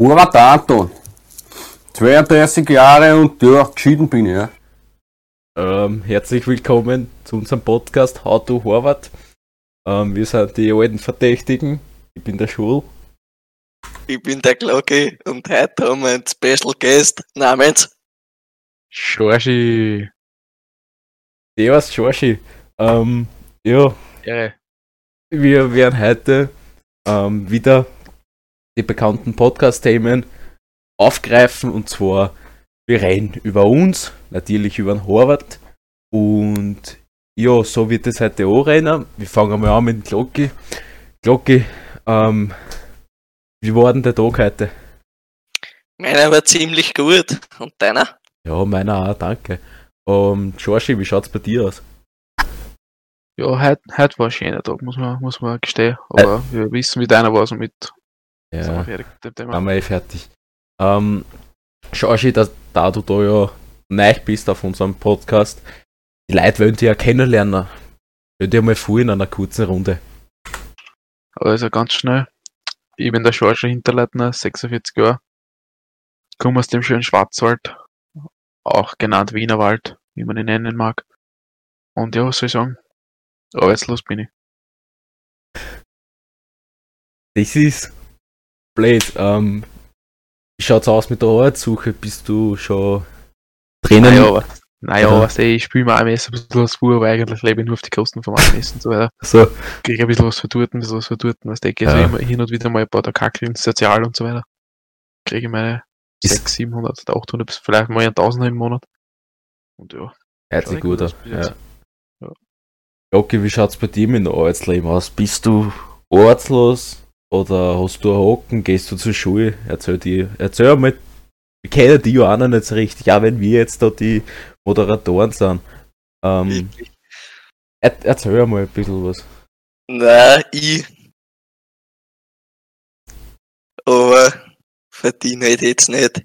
Hurra Anton. 32 Jahre und ja, geschieden bin ich, ja. Ähm, herzlich willkommen zu unserem Podcast How to Horvath. Ähm, wir sind die alten Verdächtigen. Ich bin der Schul. Ich bin der Glocke und heute haben wir einen Special Guest namens Georgie. Servus, Georgie. Ähm, ja, Ehre. wir werden heute ähm, wieder die bekannten Podcast-Themen aufgreifen und zwar wir reden über uns, natürlich über den Horvath und ja, so wird es heute auch reden. Wir fangen mal an mit dem Glocki. Glocki, ähm, wie war denn der Tag heute? Meiner war ziemlich gut. Und deiner? Ja, meiner auch, danke. Ähm, Georgie, wie schaut's bei dir aus? Ja, heute, heute war ein schöner Tag, muss man, muss man gestehen. Aber wir wissen, wie deiner war, somit sind wir Ja, fertig mit dem Thema. haben wir eh fertig. Ähm, Georgie, da, da du da ja neu bist auf unserem Podcast, die Leute wollen dich ja kennenlernen. Stell dir mal vor in einer kurzen Runde. Also ganz schnell. Ich bin der Georgie Hinterleitner, 46 Jahre. Komme aus dem schönen Schwarzwald, auch genannt Wienerwald, wie man ihn nennen mag. Und ja, was soll ich sagen? Arbeitslos bin ich. Das ist blöd. Ähm, wie schaut's aus mit der Arbeitssuche? Bist du schon drinnen? Naja, aber, naja, Aha. was ich spiele mir Messer ein bisschen was vor, aber eigentlich lebe ich nur auf die Kosten vom Essen und so weiter. So, Kriege ein bisschen was verdurten, ein bisschen was verdurten, was denke ich, Ja. also immer hin und wieder mal ein paar Kackel ins Sozial und so weiter. Kriege ich meine Ist- 600, 700, 800, bis vielleicht mal ein Tausender im Monat. Und ja, hört sich gut an. aus jetzt. Ja. Okay, wie schaut's bei dir mit dem Arbeitsleben aus? Bist du arbeitslos oder hast du einen Hocken? Gehst du zur Schule? Erzähl dir, erzähl mal. Wir kennen die noch nicht so richtig, auch wenn wir jetzt da die Moderatoren sind. Ähm, er, erzähl mal ein bisschen was. Na, ich. Aber verdiene halt jetzt nicht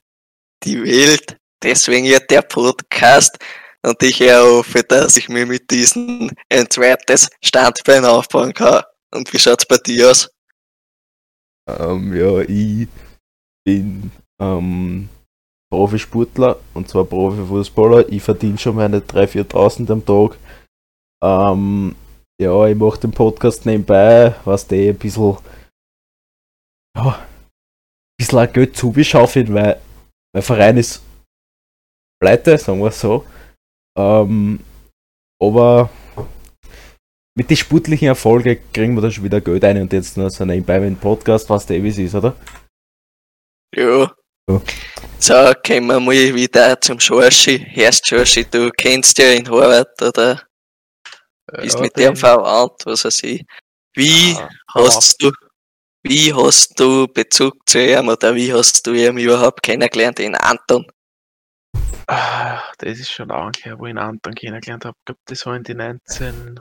die Welt. Deswegen ja der Podcast. Und ich hoffe, dass ich mir mit diesem ein zweites Standbein aufbauen kann. Und wie schaut's bei dir aus? Ähm, ja, ich bin ähm, Profisportler und zwar Profifußballer. Ich verdiene schon meine 3.000, 4.000 am Tag. Ähm, ja, ich mache den Podcast nebenbei, was der ein bisschen, ja, ein bisschen auch Geld zubeschaufeln, weil mein Verein ist pleite, sagen wir so. Ähm, aber mit den sportlichen Erfolgen kriegen wir dann schon wieder Geld ein und jetzt noch so nebenbei mit Podcast, was der es ist, oder? Ja. Ja. So, kommen wir mal wieder zum Schorschi. Erst Schorschi, du kennst ja in Horvath oder bist ja, mit den- dem verwandt, was weiß ich. Wie Ah, hast du, wie hast du Bezug zu ihm oder wie hast du ihn überhaupt kennengelernt, den Anton? Ah, das ist schon lange her, wo ich ihn Anton kennengelernt habe. Ich glaube, das war in die 19.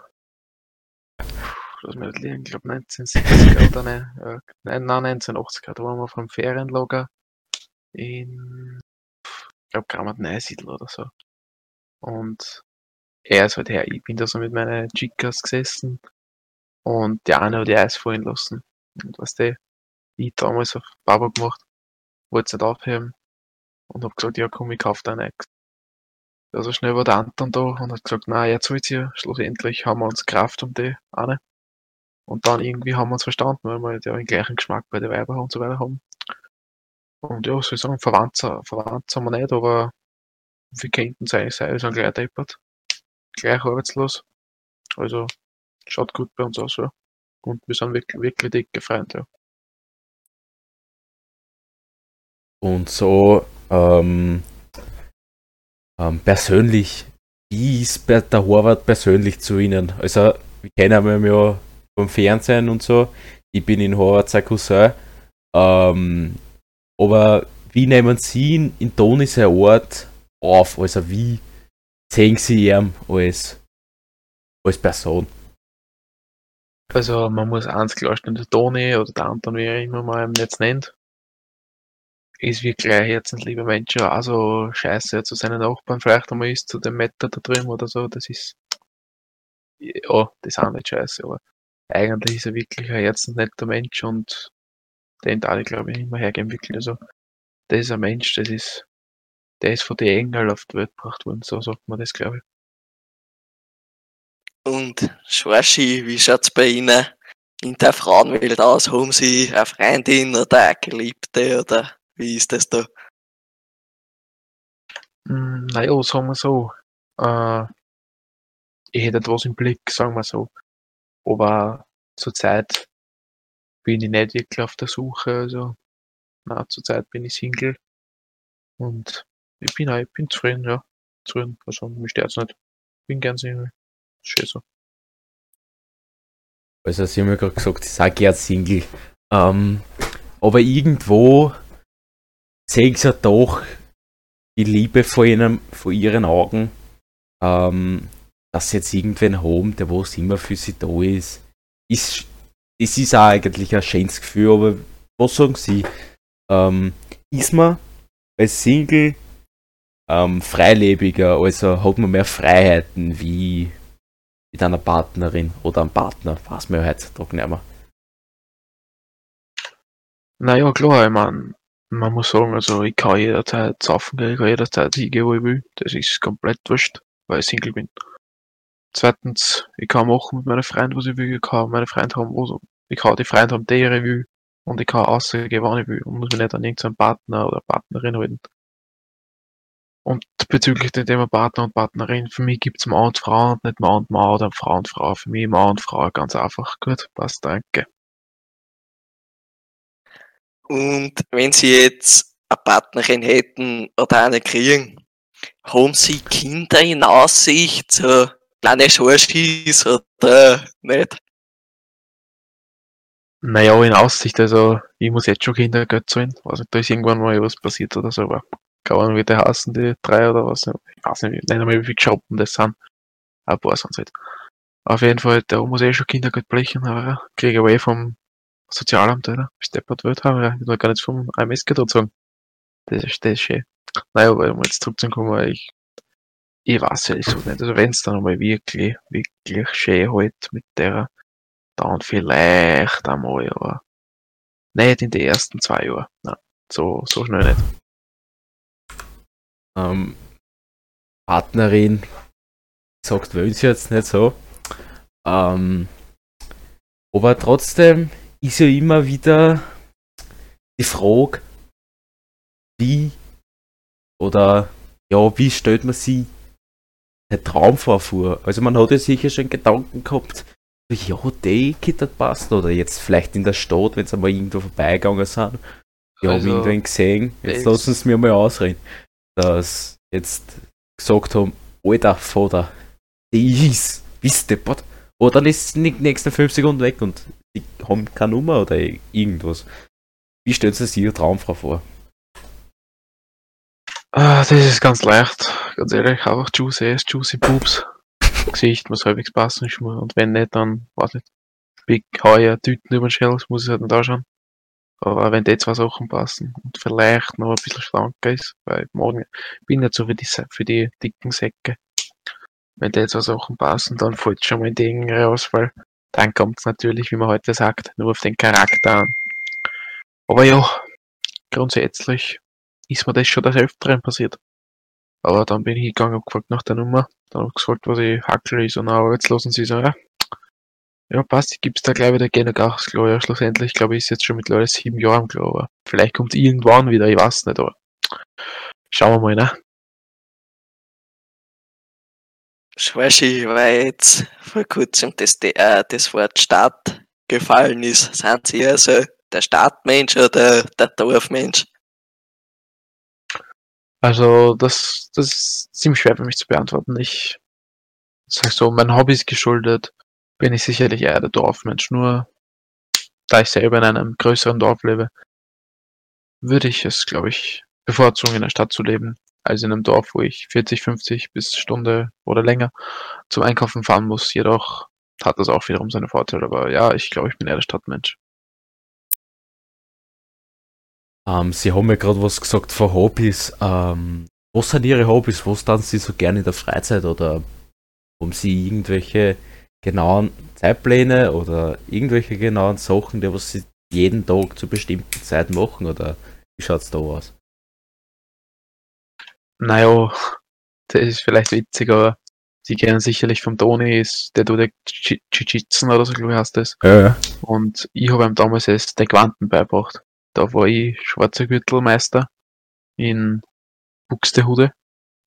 Lass mich nicht liegen, ich glaube 1970er oder ne, äh, nein, nein, 1980er. Da waren wir vom Ferienlager in, ich glaube, Grammat Neusiedl oder so. Und er ist halt her, ich bin da so mit meinen Chicas gesessen und der eine hat die Eis fallen lassen. Und was der, ich damals auf Baba gemacht, wollte es nicht aufheben und hab gesagt, ja komm, ich kauf da nichts. Also schnell war der Anton da und hat gesagt, na jetzt wird's hier, schlussendlich haben wir uns Kraft um die eine. Und dann irgendwie haben wir uns verstanden, weil wir ja den gleichen Geschmack bei den Weibern und so weiter haben. Und ja, soll ich sagen, verwandt, verwandt sind wir nicht, aber wir könnten uns eigentlich sein, wir sind gleich deppert. Gleich arbeitslos. Also schaut gut bei uns aus, ja. Und wir sind wirklich, wirklich dicke Freunde, ja. Und so ähm, ähm, persönlich, wie ist der Horvath persönlich zu Ihnen? Also, wir kennen ihn ja vom Fernsehen und so. Ich bin in Horvath sein Cousin. Ähm, aber wie nehmen Sie ihn in Tonischer Ort auf? Also, wie sehen Sie ihn als, als Person? Also man muss eins klarstellen, der Toni oder der Anton, wie er immer mal ihn jetzt nennt, ist wirklich ein herzenslieber Mensch, also scheiße zu seinen Nachbarn vielleicht einmal ist, zu dem Metter da drüben oder so, das ist, ja, das ist auch nicht scheiße, aber eigentlich ist er wirklich ein herzensnetter Mensch und den ich glaube ich immer hergeben wirklich. Also, das ist ein Mensch, das ist, der ist von den Engeln auf die Welt gebracht worden, so sagt man das, glaube ich. Und Schwarschi, wie schaut's bei Ihnen in der Frauenwelt aus? Haben Sie eine Freundin oder eine Geliebte oder wie ist das da? Hm, naja, sagen wir so, äh, ich hätte etwas im Blick, sagen wir so. Aber zurzeit bin ich nicht wirklich auf der Suche, also, na, zurzeit bin ich Single. Und ich bin, auch- ich bin zufrieden, ja. Zufrieden, also, mich stört's nicht. Bin gern Single. Schön so. Also sie haben ja gerade gesagt, ich sage gern Single. Ähm, aber irgendwo sehen sie ja doch die Liebe vor, vor ihren Augen, ähm, dass sie jetzt irgendwen haben, der was immer für sie da ist. ist das ist auch eigentlich ein schönes Gefühl, aber was sagen sie? Ähm, ist man als Single ähm, freilebiger, also hat man mehr Freiheiten wie mit einer Partnerin oder einem Partner, weiß man ja heutzutage nicht mehr. Naja, klar, ich mein, man muss sagen, also ich kann jederzeit saufen gehen, ich kann jederzeit hingehen, wo ich will. Das ist komplett wurscht, weil ich Single bin. Zweitens, ich kann machen mit meinen Freunden, was ich will, ich kann meine Freunde haben, was, ich kann die Freunde haben, die ich will. Und ich kann rausgehen, wann ich will. Und muss mich nicht an irgendeinen Partner oder Partnerin halten. Und bezüglich dem Thema Partner und Partnerin, für mich gibt's Mann und Frau und nicht Mann und Mann oder Frau und Frau. Für mich Mann und Frau ganz einfach. Gut, passt, danke. Und wenn Sie jetzt eine Partnerin hätten oder eine kriegen, haben Sie Kinder in Aussicht, so kleine Schorschis oder nicht? Naja, in Aussicht, also ich muss jetzt schon Kindergeld zahlen. Also da ist irgendwann mal was passiert oder so, aber keine Ahnung, wie die heißen, die drei oder was. Ich weiß nicht, nicht einmal, wie viele Geschoppen das sind. Ein paar sind halt. Auf jeden Fall, da muss ich eh schon Kindergeld blechen, aber kriege ich eh vom Sozialamt, oder? Steppert wird, aber ich will gar nicht vom AMS dort sagen. Das ist, das ist schön. Naja, aber um jetzt zurückzukommen, ich, ich weiß ehrlich so nicht. Also wenn's dann einmal wirklich, wirklich schön halt mit der dann vielleicht einmal, aber nicht in den ersten zwei Jahren. Nein, so, so schnell nicht. Ähm, Partnerin sagt, wollen sie jetzt nicht so. Ähm, aber trotzdem ist ja immer wieder die Frage, wie oder ja, wie stellt man sich den Traumfrau vor? Also man hat ja sicher schon Gedanken gehabt, ja, die könnte passen oder jetzt vielleicht in der Stadt, wenn sie mal irgendwo vorbeigegangen sind. Ja, Also, haben irgendwen gesehen. Jetzt lassen sie mir mal ausreden. Dass jetzt gesagt haben, alter Vater, die ist, bist deppert. Oder dann ist die nächsten 5 Sekunden weg und die haben keine Nummer oder irgendwas. Wie stellt sie sich ihre Traumfrau vor? Ah, das ist ganz leicht. Ganz ehrlich, einfach Juicy Ass, Juicy Boobs. Gesicht muss halbwegs passen, und wenn nicht, dann, weiß nicht, Big Heuer, Tüten über den das muss ich halt nicht anschauen. Aber wenn die zwei Sachen passen und vielleicht noch ein bisschen schlanker ist, weil morgen ich bin nicht so für die, für die dicken Säcke. Wenn die zwei Sachen passen, dann fällt schon mal die engere Auswahl. Dann kommt es natürlich, wie man heute sagt, nur auf den Charakter an. Aber ja, grundsätzlich ist mir das schon des Öfteren passiert. Aber dann bin ich hingegangen und gefragt nach der Nummer. Dann habe ich gefragt, was ich hackel ist. Und dann arbeitslosen sie so, ja. Ja, passt, ich gib's da gleich wieder gerne Gas, klar. Ja, schlussendlich, glaube ich, ist jetzt schon mittlerweile sieben Jahre am Klar. Aber vielleicht kommt irgendwann wieder, ich weiß nicht, aber schauen wir mal, ne? Schwarschi, weil jetzt vor kurzem das, äh, das Wort Stadt gefallen ist. Sind Sie also der Stadtmensch oder der Dorfmensch? Also, das, das ist ziemlich schwer für mich zu beantworten. Ich sag so, mein Hobby ist geschuldet, bin ich sicherlich eher der Dorfmensch. Nur, da ich selber in einem größeren Dorf lebe, würde ich es, glaube ich, bevorzugen, in der Stadt zu leben, als in einem Dorf, wo ich 40, 50 bis Stunde oder länger zum Einkaufen fahren muss. Jedoch hat das auch wiederum seine Vorteile. Aber ja, ich glaube, ich bin eher der Stadtmensch. Ähm, sie haben mir gerade was gesagt von Hobbys. Ähm, was sind Ihre Hobbys? Was tanzen Sie so gerne in der Freizeit? Oder haben Sie irgendwelche genauen Zeitpläne oder irgendwelche genauen Sachen, die was Sie jeden Tag zu bestimmten Zeiten machen oder wie schaut's da aus? Naja, das ist vielleicht witzig, aber Sie kennen sicherlich vom Toni, ist, der tut Jiu- Jiu-Jitsu oder so, glaube ich, heißt das. Ja, ja. Und ich habe ihm damals erst den Quanten beigebracht. Da war ich schwarzer Gürtelmeister in Buxtehude.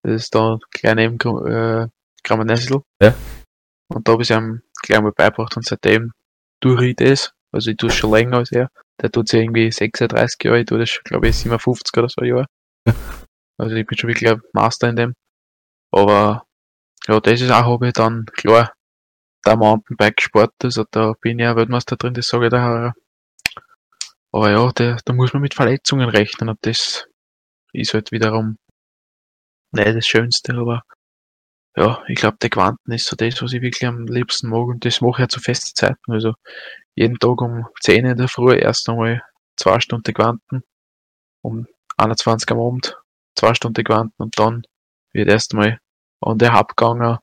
Das ist da gleich neben äh, Grammanessel. Ja. Und da habe ich ihm gleich mal beigebracht und seitdem tue ich das. Also ich tue es schon länger als er. Der tut es ja irgendwie 36 Jahre, ich tue das schon, glaube ich, 57 oder so Jahre. Also ich bin schon wirklich ein Master in dem. Aber ja, das ist auch Hobby dann, klar, der Mountainbike-Sport, also da bin ich auch Weltmeister drin, das sage ich daher. Aber ja, da, da muss man mit Verletzungen rechnen und das ist halt wiederum nicht das Schönste, aber ja, ich glaube, der Quanten ist so das, was ich wirklich am liebsten mag und das mache ich ja zu festen Zeiten. Also jeden Tag um 10 in der Früh erst einmal zwei Stunden Quanten, um 21 am Abend zwei Stunden Quanten und dann wird erst einmal an der Hub gegangen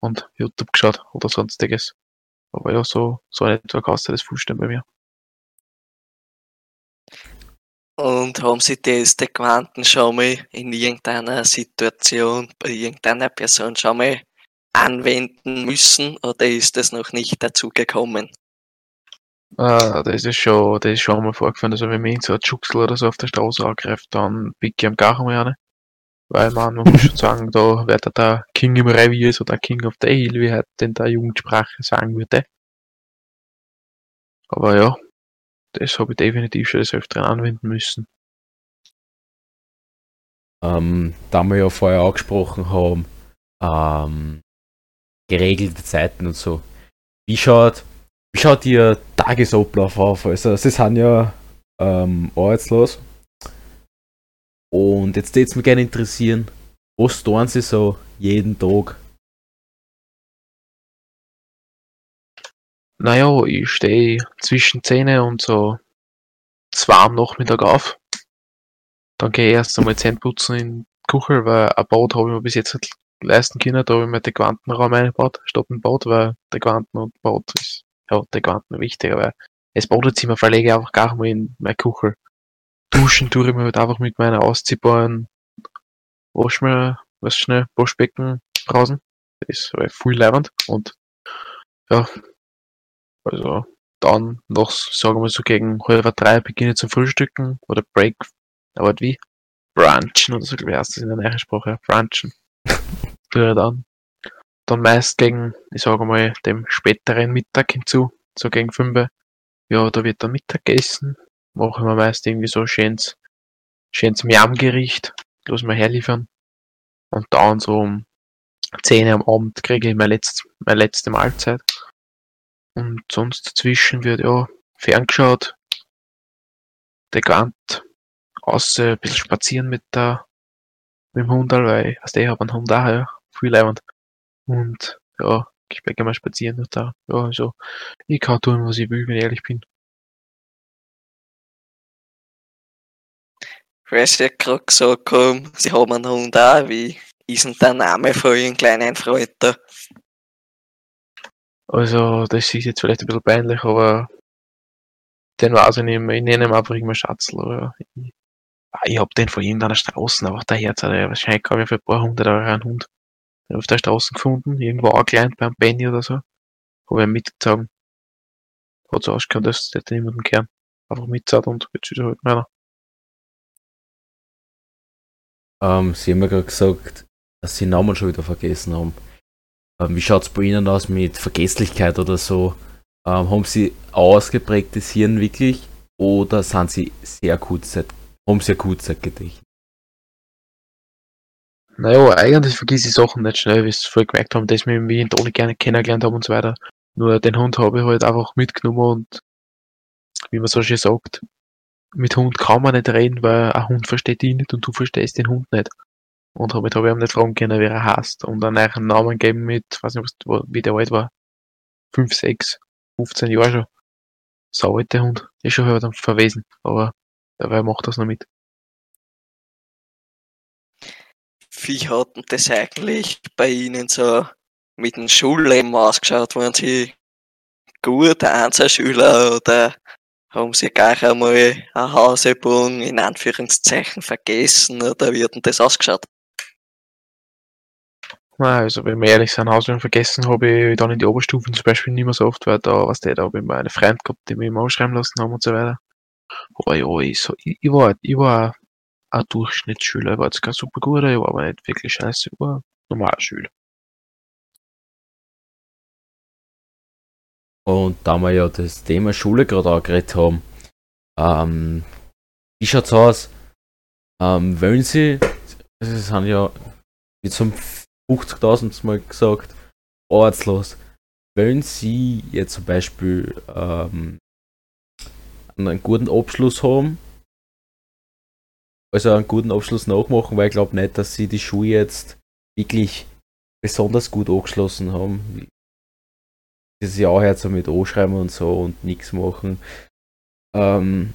und YouTube geschaut oder sonstiges. Aber ja, so, so in etwa kannst du das vorstellen bei mir. Und haben Sie der Quanten schon mal in irgendeiner Situation bei irgendeiner Person schon mal anwenden müssen oder ist das noch nicht dazu gekommen? Ah, das ist schon, das ist schon mal vorgefallen. Also wenn mich so ein Schucksel oder so auf der Straße angreift, dann pick ich am gar mal eine. Weil man, man muss schon sagen, da wird er der King im Revier so der King of the Hill, wie halt in der Jugendsprache sagen würde. Aber ja, das habe ich definitiv schon des Öfteren anwenden müssen. Ähm, da wir ja vorher angesprochen haben, ähm, geregelte Zeiten und so. Wie schaut, wie schaut Ihr Tagesablauf auf? Also, Sie sind ja ähm, arbeitslos. Und jetzt würde es mich gerne interessieren, was tun Sie so jeden Tag? Naja, ich stehe zwischen 10 und so zwei am Nachmittag auf. Dann gehe ich erst einmal Zähne putzen in die Küche, weil ein Bad habe ich mir bis jetzt nicht leisten können. Da habe ich mir den Quantenraum eingebaut, statt ein Bad, weil der Quanten und Bad ist, ja, der Quanten wichtiger, weil das Badezimmer verlege ich einfach gar nicht mehr in meine Küche. Duschen tue ich mir halt einfach mit meiner ausziehbaren Waschmir, was schnell, Waschbecken draußen. Das ist halt viel leibend und ja, also dann noch, sagen wir so gegen halb drei beginne ich zum Frühstücken oder Break, aber wie? Brunchen oder so, ich, heißt das in der neuen Sprache. Brunchen. Ich dann. Dann meist gegen, ich sage mal, dem späteren Mittag hinzu, so gegen fünf. Ja, da wird dann Mittag gegessen. Machen wir meist irgendwie so schönes, schönes Miam-Gericht. Los mal herliefern. Und dann so um 10 Uhr am Abend kriege ich meine letzte, meine letzte Mahlzeit. Und sonst dazwischen wird ja ferngeschaut, der Quant, außer ein bisschen spazieren mit der, mit dem Hund, weil, also ich habe einen Hund auch, ja, viel leibend. Und, ja, ich gehe mal spazieren und da, ja, also, ich kann tun, was ich will, wenn ich ehrlich bin. Weil Sie ja gerade gesagt haben, Sie haben einen Hund auch. Wie ist denn der Name von Ihrem kleinen Freund da? Also, das ist jetzt vielleicht ein bisschen peinlich, aber den weiß ich nicht mehr. Ich nenne ihn einfach irgendwann Schatzl. Oder ich, ah, ich hab den von irgendeiner Straße, aber der Herz hat wahrscheinlich kam ich für ein paar hundert Euro einen Hund. Auf der Straße gefunden, irgendwo angeleint beim Benny oder so. Hab ich mitgezogen. Hat so ausgeschaut, dass der niemanden gern. Einfach mitgezogen und jetzt ist er halt meiner. Ähm, Sie haben ja gerade gesagt, dass Sie den Namen schon wieder vergessen haben. Ähm, wie schaut es bei Ihnen aus mit Vergesslichkeit oder so? Ähm, haben Sie ausgeprägtes Hirn wirklich oder sind Sie sehr Kurzzeit, haben Sie ein Kurzzeitgedächtnis? Naja, eigentlich vergiss ich Sachen nicht schnell, wie sie vorher gemerkt haben, dass wir mich in Toni gerne kennengelernt haben und so weiter. Nur den Hund habe ich halt einfach mitgenommen und wie man so schön sagt, mit Hund kann man nicht reden, weil ein Hund versteht dich nicht und du verstehst den Hund nicht. Und damit habe ich ihm nicht fragen können, wie er heißt und dann einen Namen geben mit, weiß nicht, wie der alt war. 5, 6, 15 Jahre schon. So alt der Hund. Ist schon halt verwesen, aber dabei macht das noch mit. Wie hat denn das eigentlich bei Ihnen so mit dem Schulleben ausgeschaut? Waren Sie gut Einzelschüler oder haben sie gar einmal eine Hausübung in Anführungszeichen vergessen oder wie hat denn das ausgeschaut? Nein, also wenn wir ehrlich sind, Hausübungen vergessen habe ich dann in die Oberstufen zum Beispiel nicht mehr so oft, weil da, was der, da habe ich mal eine Freund gehabt, die mich immer ausschreiben lassen haben und so weiter. Aber ja, ich, so, ich, ich war, ich war ein Durchschnittsschüler, ich war jetzt kein super guter, ich war aber nicht wirklich scheiße, ich war ein normaler Schüler. Und da wir ja das Thema Schule gerade angeredet haben, ähm, wie schaut's aus? Ähm, wollen Sie, es sind ja jetzt um 50.000 Mal gesagt, arbeitslos. Wollen Sie jetzt zum Beispiel ähm, einen guten Abschluss haben? Also einen guten Abschluss nachmachen, weil ich glaube nicht, dass Sie die Schule jetzt wirklich besonders gut angeschlossen haben. Das Jahr jetzt so mit anschreiben und so und nichts machen. Ähm,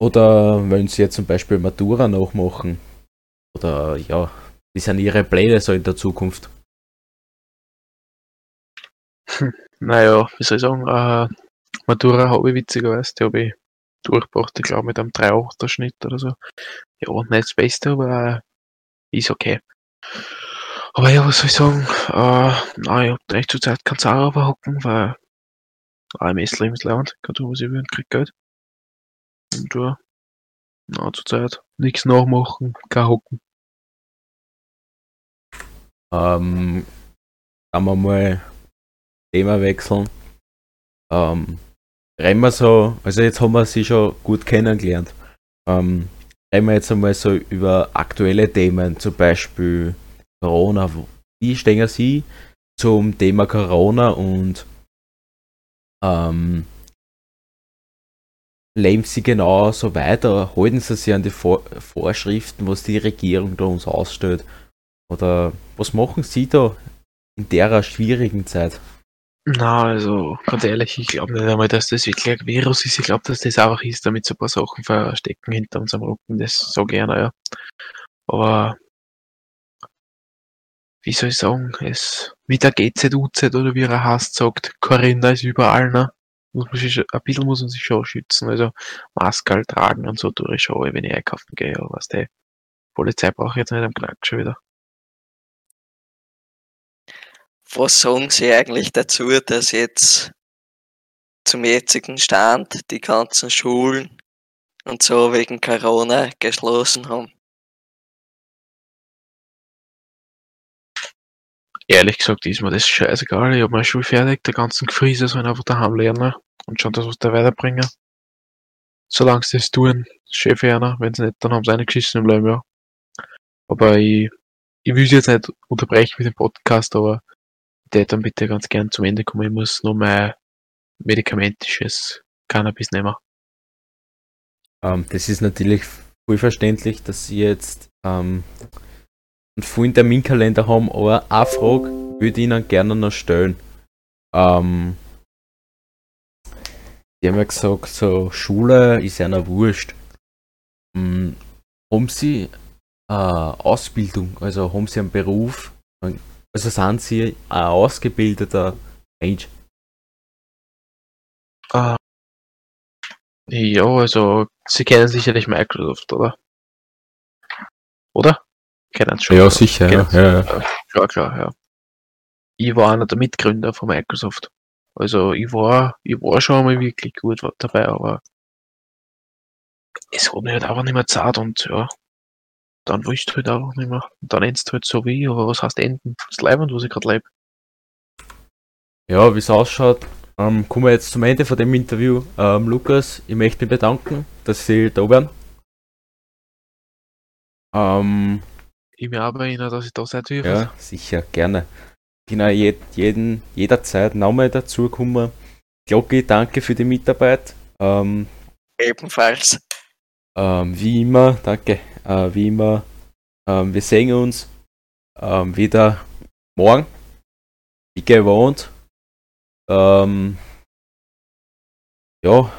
oder wollen Sie jetzt zum Beispiel Matura nachmachen? Oder ja, wie sind Ihre Pläne so in der Zukunft? Naja, wie soll ich sagen, äh, Matura habe ich witzigerweise, die habe ich durchgebracht, ich glaube mit einem 3,8er Schnitt oder so. Ja, nicht das Beste, aber äh, ist okay. Aber ja, was soll ich sagen, äh, nein, ich hab echt zur Zeit kein Zara überhocken, weil AMS Lebensland, kann tun, was ich will und krieg Geld. Und ja, na, zur Zeit nichts nachmachen, kein Hocken. Ähm, kann man mal Thema wechseln. Ähm, reden wir so, also jetzt haben wir sie schon gut kennengelernt. Ähm, reden wir jetzt einmal so über aktuelle Themen, zum Beispiel Corona. Wie stehen Sie zum Thema Corona und ähm, leben Sie genau so weiter? Halten Sie sich an die Vor Vorschriften, was die Regierung da uns ausstellt? Oder was machen Sie da in der schwierigen Zeit? Na, also ganz ehrlich, ich glaube nicht einmal, dass das wirklich ein Virus ist. Ich glaube, dass das einfach ist, damit so ein paar Sachen verstecken hinter unserem Rücken. Das so gerne, ja. Aber wie soll ich sagen, es wie der GZUZ oder wie er heißt, sagt, Corinna ist überall, ne? Muss man sich, ein bisschen muss man sich schon schützen. Also Maske halt tragen und so tue ich schon, wenn ich einkaufen gehe, aber was der Polizei brauche ich jetzt nicht am Knack schon wieder. Was sagen Sie eigentlich dazu, dass jetzt zum jetzigen Stand die ganzen Schulen und so wegen Corona geschlossen haben? Ehrlich gesagt ist mir das scheißegal. Ich habe meine Schule fertig, der ganzen Krise sollen einfach daheim lernen und schauen, dass was da weiterbringen. Solange sie das tun, schön für einer. Wenn sie nicht, dann haben sie eine geschissen im Leben, ja. Aber ich, ich will sie jetzt nicht unterbrechen mit dem Podcast, aber hätte dann bitte ganz gern zum Ende kommen. Ich muss noch mein medikamentisches Cannabis nehmen. Ähm, das ist natürlich voll verständlich, dass Sie jetzt ähm, einen vollen Terminkalender haben, aber eine Frage würde ich Ihnen gerne noch stellen. Ähm, die haben ja gesagt, so Schule ist einer wurscht. Ähm, haben Sie äh, Ausbildung, also haben Sie einen Beruf, also sind Sie ein ausgebildeter Mensch? Ah. Ja, also Sie kennen sicherlich Microsoft, oder? Oder? Kennen Sie schon? Ja, sicher, ja, ja, ja. Klar, klar, ja. Ich war einer der Mitgründer von Microsoft. Also ich war, ich war schon einmal wirklich gut dabei, aber es hat mich halt einfach nicht mehr Zeit und ja, dann willst du halt einfach nicht mehr. Und dann endest du halt so wie, ich, aber was heißt enden? Das Leibend, was ich gerade lebe. Ja, wie es ausschaut, ähm, kommen wir jetzt zum Ende von dem Interview. Ähm, Lukas, ich möchte mich bedanken, dass Sie da waren. Ähm, Ich mir aber erinnern, dass ich da sein darf. ja, sicher, gerne. Genau, jed, jeden, jederzeit nochmal dazu kommen. Glocki, danke für die Mitarbeit. Ähm, Ebenfalls. ähm, wie immer, danke, äh, wie immer, ähm, wir sehen uns ähm, wieder morgen, wie gewohnt. Ähm, ja,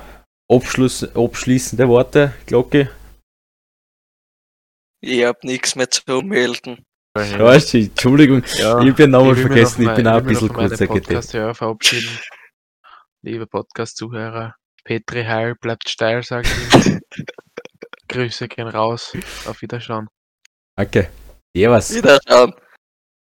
Abschluss, abschließende Worte, Glocke. Ich hab nichts mehr zu melden. Ja, Entschuldigung, Ja, ich hab den Namen will mich vergessen, noch ich bin mal- auch ein bisschen kurzer. Podcast-Hörer verabschieden. Liebe Podcast-Zuhörer, Petri Heil bleibt steil, sag ich. Grüße gehen raus. Auf Wiederschauen. Danke. Servus. Wiederschauen.